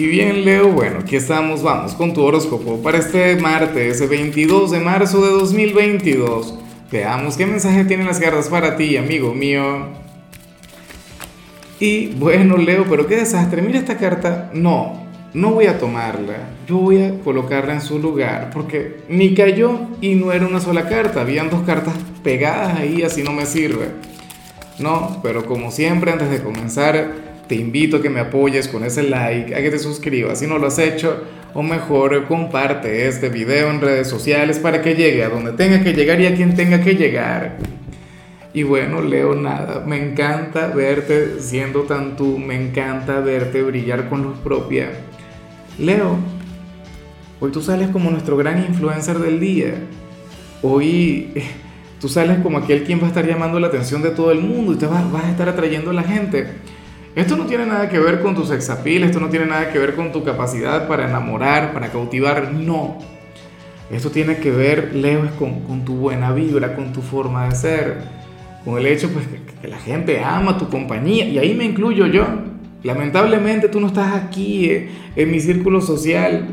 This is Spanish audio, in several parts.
Y bien, Leo, bueno, aquí estamos, vamos con tu horóscopo para este martes, 22 de marzo de 2022. Veamos qué mensaje tienen las cartas para ti, amigo mío. Y bueno, Leo, pero qué desastre. Mira esta carta. No, no voy a tomarla. Yo voy a colocarla en su lugar porque ni cayó y no era una sola carta. Habían dos cartas pegadas ahí, así no me sirve. No, pero como siempre, antes de comenzar te invito a que me apoyes con ese like, a que te suscribas si no lo has hecho, o mejor comparte este video en redes sociales para que llegue a donde tenga que llegar y a quien tenga que llegar. Y bueno, Leo, nada, me encanta verte siendo tan tú, me encanta verte brillar con luz propia. Leo, hoy tú sales como nuestro gran influencer del día. Hoy tú sales como aquel quien va a estar llamando la atención de todo el mundo y te vas, vas a estar atrayendo a la gente. Esto no tiene nada que ver con tu sexapil, esto no tiene nada que ver con tu capacidad para enamorar, para cautivar, no. Esto tiene que ver, Leo, con, tu buena vibra, con tu forma de ser, con el hecho pues, que, la gente ama tu compañía, y ahí me incluyo yo. Lamentablemente tú no estás aquí eh, en mi círculo social,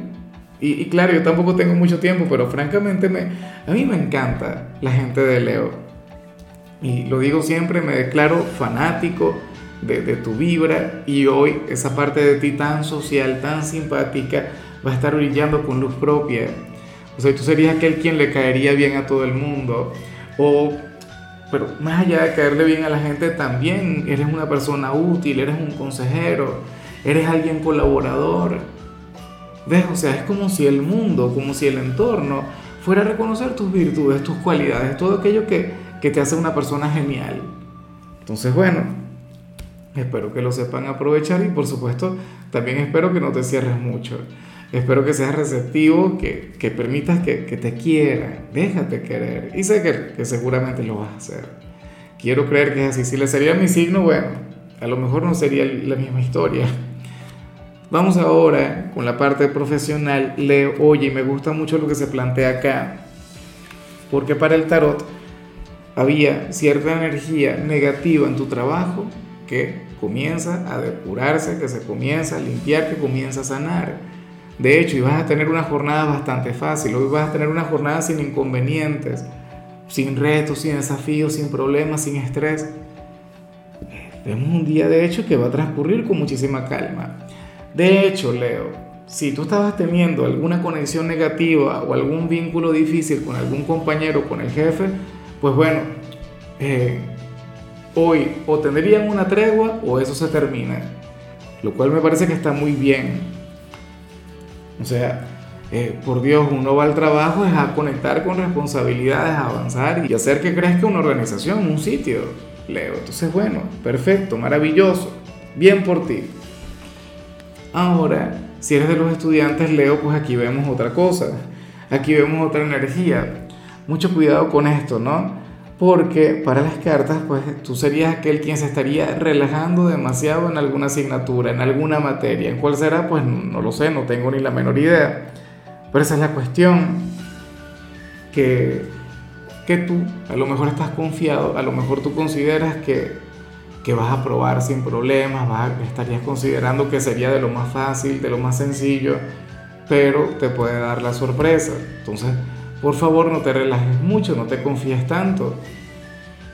y, claro, yo tampoco tengo mucho tiempo, pero francamente me, a mí me encanta la gente de Leo. Y lo digo siempre, me declaro fanático de, tu vibra y hoy esa parte de ti tan social, tan simpática, va a estar brillando con luz propia. O sea, tú serías aquel quien le caería bien a todo el mundo. O, pero más allá de caerle bien a la gente, también eres una persona útil, eres un consejero, eres alguien colaborador. ¿Ves? O sea, es como si el mundo, como si el entorno fuera a reconocer tus virtudes, tus cualidades, todo aquello que, que te hace una persona genial. Entonces, bueno, Espero que lo sepan aprovechar y por supuesto también espero que no te cierres mucho. Espero que seas receptivo, que, que permitas que, que, te quieran, déjate querer. Y sé que, que, seguramente lo vas a hacer. Quiero creer que es así. Si le sería mi signo, bueno, a lo mejor no sería la misma historia. Vamos ahora con la parte profesional. Leo, oye, me gusta mucho lo que se plantea acá. Porque para el tarot había cierta energía negativa en tu trabajo que comienza a depurarse, que se comienza a limpiar, que comienza a sanar. De hecho, y vas a tener una jornada bastante fácil, hoy vas a tener una jornada sin inconvenientes, sin retos, sin desafíos, sin problemas, sin estrés. Vemos un día de hecho que va a transcurrir con muchísima calma. De hecho, Leo, si tú estabas teniendo alguna conexión negativa o algún vínculo difícil con algún compañero, con el jefe, pues bueno, eh, hoy o tendrían una tregua o eso se termina. Lo cual me parece que está muy bien. O sea, eh, por Dios, uno va al trabajo es a conectar con responsabilidades, a avanzar y hacer que crezca una organización, un sitio, Leo. Entonces, bueno, perfecto, maravilloso, bien por ti. Ahora, si eres de los estudiantes, Leo, pues aquí vemos otra cosa, aquí vemos otra energía. Mucho cuidado con esto, ¿no? Porque para las cartas, pues tú serías aquel quien se estaría relajando demasiado en alguna asignatura, en alguna materia. ¿En cuál será? Pues no lo sé, no tengo ni la menor idea. Pero esa es la cuestión, que, que tú a lo mejor estás confiado, a lo mejor tú consideras que, que vas a probar sin problemas, vas estarías considerando que sería de lo más fácil, de lo más sencillo, pero te puede dar la sorpresa. Entonces, por favor no te relajes mucho, no te confíes tanto.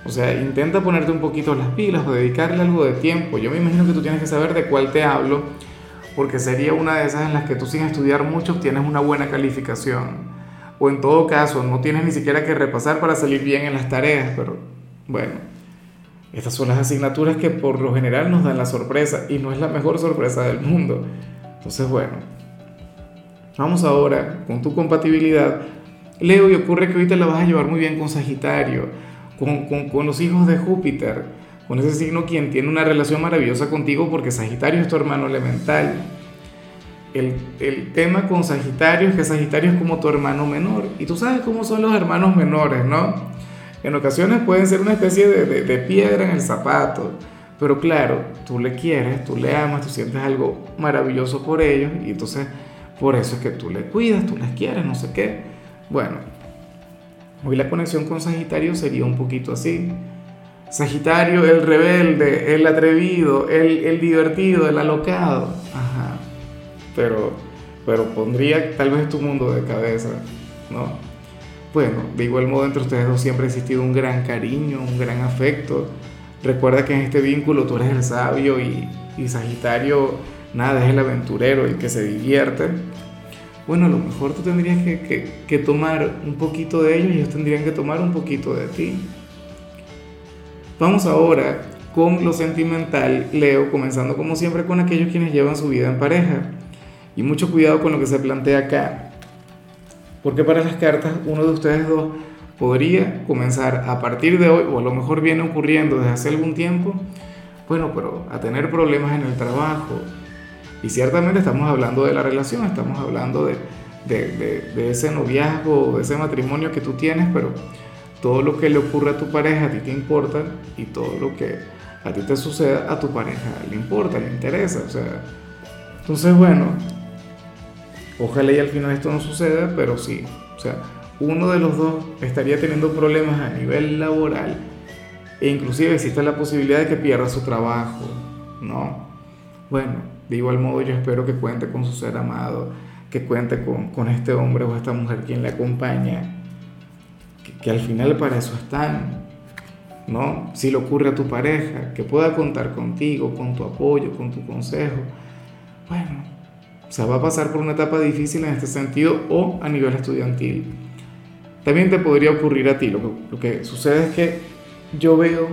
O sea, intenta ponerte un poquito las pilas o dedicarle algo de tiempo. Yo me imagino que tú tienes que saber de cuál te hablo, porque sería una de esas en las que tú sin estudiar mucho obtienes una buena calificación. O en todo caso, no tienes ni siquiera que repasar para salir bien en las tareas, pero bueno, estas son las asignaturas que por lo general nos dan la sorpresa y no es la mejor sorpresa del mundo. Entonces, bueno, vamos ahora con tu compatibilidad Leo, y ocurre que ahorita la vas a llevar muy bien con Sagitario, con, con, con, los hijos de Júpiter, con ese signo quien tiene una relación maravillosa contigo porque Sagitario es tu hermano elemental. El, el, tema con Sagitario es que Sagitario es como tu hermano menor. Y tú sabes cómo son los hermanos menores, ¿no? En ocasiones pueden ser una especie de, de, de piedra en el zapato. Pero claro, tú le quieres, tú le amas, tú sientes algo maravilloso por ellos. Y entonces por eso es que tú le cuidas, tú les quieres, no sé qué. Bueno, hoy la conexión con Sagitario sería un poquito así. Sagitario, el rebelde, el atrevido, el, el divertido, el alocado. Ajá. pero, pero pondría tal vez tu mundo de cabeza, ¿no? Bueno, de igual modo entre ustedes dos siempre ha existido un gran cariño, un gran afecto. Recuerda que en este vínculo tú eres el sabio y, y Sagitario, nada, es el aventurero, el que se divierte. Bueno, a lo mejor tú tendrías que, que, que tomar un poquito de ellos y ellos tendrían que tomar un poquito de ti. Vamos ahora con lo sentimental, Leo, comenzando como siempre con aquellos quienes llevan su vida en pareja. Y mucho cuidado con lo que se plantea acá, porque para las cartas uno de ustedes dos podría comenzar a partir de hoy, o a lo mejor viene ocurriendo desde hace algún tiempo, bueno, pero a tener problemas en el trabajo. Y ciertamente estamos hablando de la relación, estamos hablando de, de, de, ese noviazgo, de ese matrimonio que tú tienes, pero todo lo que le ocurre a tu pareja a ti te importa y todo lo que a ti te suceda a tu pareja le importa, le interesa. O sea, entonces bueno, ojalá y al final esto no suceda, pero sí, o sea, uno de los dos estaría teniendo problemas a nivel laboral e inclusive existe la posibilidad de que pierda su trabajo, ¿no? Bueno, de igual modo yo espero que cuente con su ser amado, que cuente con, con este hombre o esta mujer quien le acompaña, que, al final para eso están, ¿no? Si le ocurre a tu pareja, que pueda contar contigo, con tu apoyo, con tu consejo. Bueno, o va a pasar por una etapa difícil en este sentido o a nivel estudiantil. También te podría ocurrir a ti. Lo que, lo que sucede es que yo veo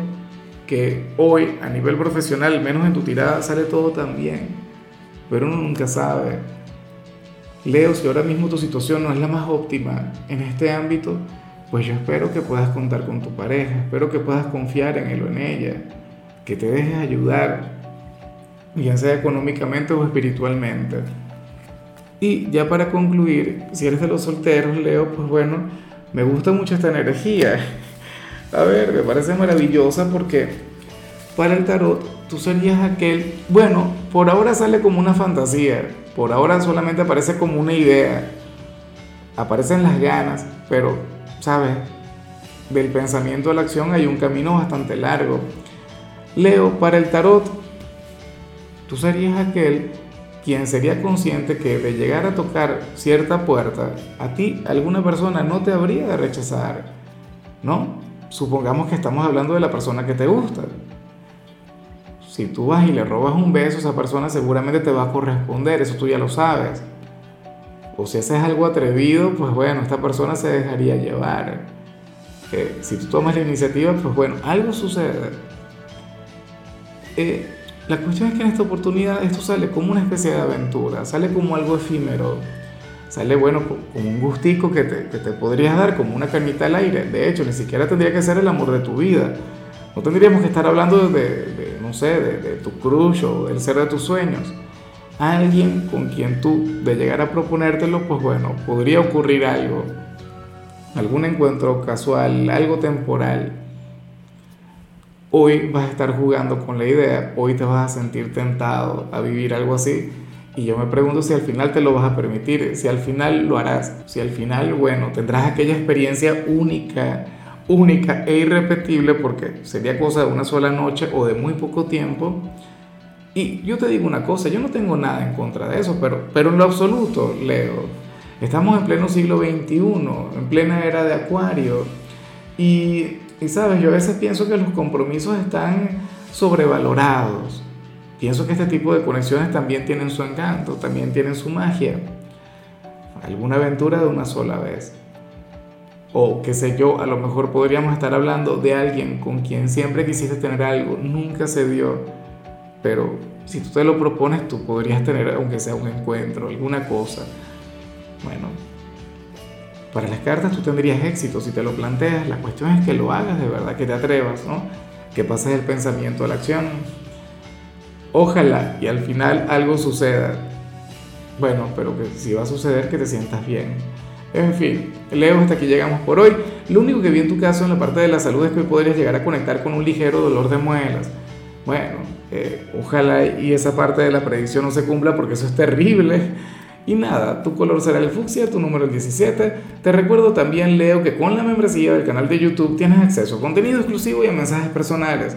que hoy a nivel profesional, al menos en tu tirada, sale todo tan bien, pero uno nunca sabe. Leo, si ahora mismo tu situación no es la más óptima en este ámbito, pues yo espero que puedas contar con tu pareja, espero que puedas confiar en él o en ella, que te dejes ayudar, bien sea económicamente o espiritualmente. Y ya para concluir, si eres de los solteros, Leo, pues bueno, me gusta mucho esta energía. A ver, me parece maravillosa porque para el tarot tú serías aquel, bueno, por ahora sale como una fantasía, por ahora solamente aparece como una idea, aparecen las ganas, pero ¿sabes? Del pensamiento a la acción hay un camino bastante largo. Leo, para el tarot, tú serías aquel quien sería consciente que de llegar a tocar cierta puerta, a ti alguna persona no te habría de rechazar, ¿no? Supongamos que estamos hablando de la persona que te gusta. Si tú vas y le robas un beso, esa persona seguramente te va a corresponder, eso tú ya lo sabes. O si haces algo atrevido, pues bueno, esta persona se dejaría llevar. Eh, si tú tomas la iniciativa, pues bueno, algo sucede. Eh, la cuestión es que en esta oportunidad esto sale como una especie de aventura, sale como algo efímero, sale bueno como un gustico que te, que te podrías dar, como una carnita al aire. De hecho, ni siquiera tendría que ser el amor de tu vida. No tendríamos que estar hablando de, de no sé, de, de tu crush o del ser de tus sueños alguien con quien tú de llegar a proponértelo, pues bueno, podría ocurrir algo, algún encuentro casual, algo temporal. Hoy vas a estar jugando con la idea, hoy te vas a sentir tentado a vivir algo así. Y yo me pregunto si al final te lo vas a permitir, si al final lo harás, si al final, bueno, tendrás aquella experiencia única, única e irrepetible, porque sería cosa de una sola noche o de muy poco tiempo y yo te digo una cosa, yo no tengo nada en contra de eso, pero, pero en lo absoluto, Leo, estamos en pleno siglo XXI, en plena era de Acuario, y, y sabes, yo a veces pienso que los compromisos están sobrevalorados. Pienso que este tipo de conexiones también tienen su encanto, también tienen su magia. Alguna aventura de una sola vez. O qué sé yo, a lo mejor podríamos estar hablando de alguien con quien siempre quisiste tener algo, nunca se dio pero si tú te lo propones, tú podrías tener, aunque sea un encuentro, alguna cosa. Bueno, para las cartas tú tendrías éxito si te lo planteas. La cuestión es que lo hagas de verdad, que te atrevas, ¿no? Que pases el pensamiento a la acción. Ojalá y al final algo suceda. Bueno, pero que si va a suceder, que te sientas bien. En fin, Leo, hasta aquí llegamos por hoy. Lo único que vi en tu caso en la parte de la salud es que podrías llegar a conectar con un ligero dolor de muelas. Bueno, eh, ojalá y esa parte de la predicción no se cumpla porque eso es terrible. Y nada, tu color será el fucsia, tu número el 17. Te recuerdo también, Leo, que con la membresía del canal de YouTube tienes acceso a contenido exclusivo y a mensajes personales.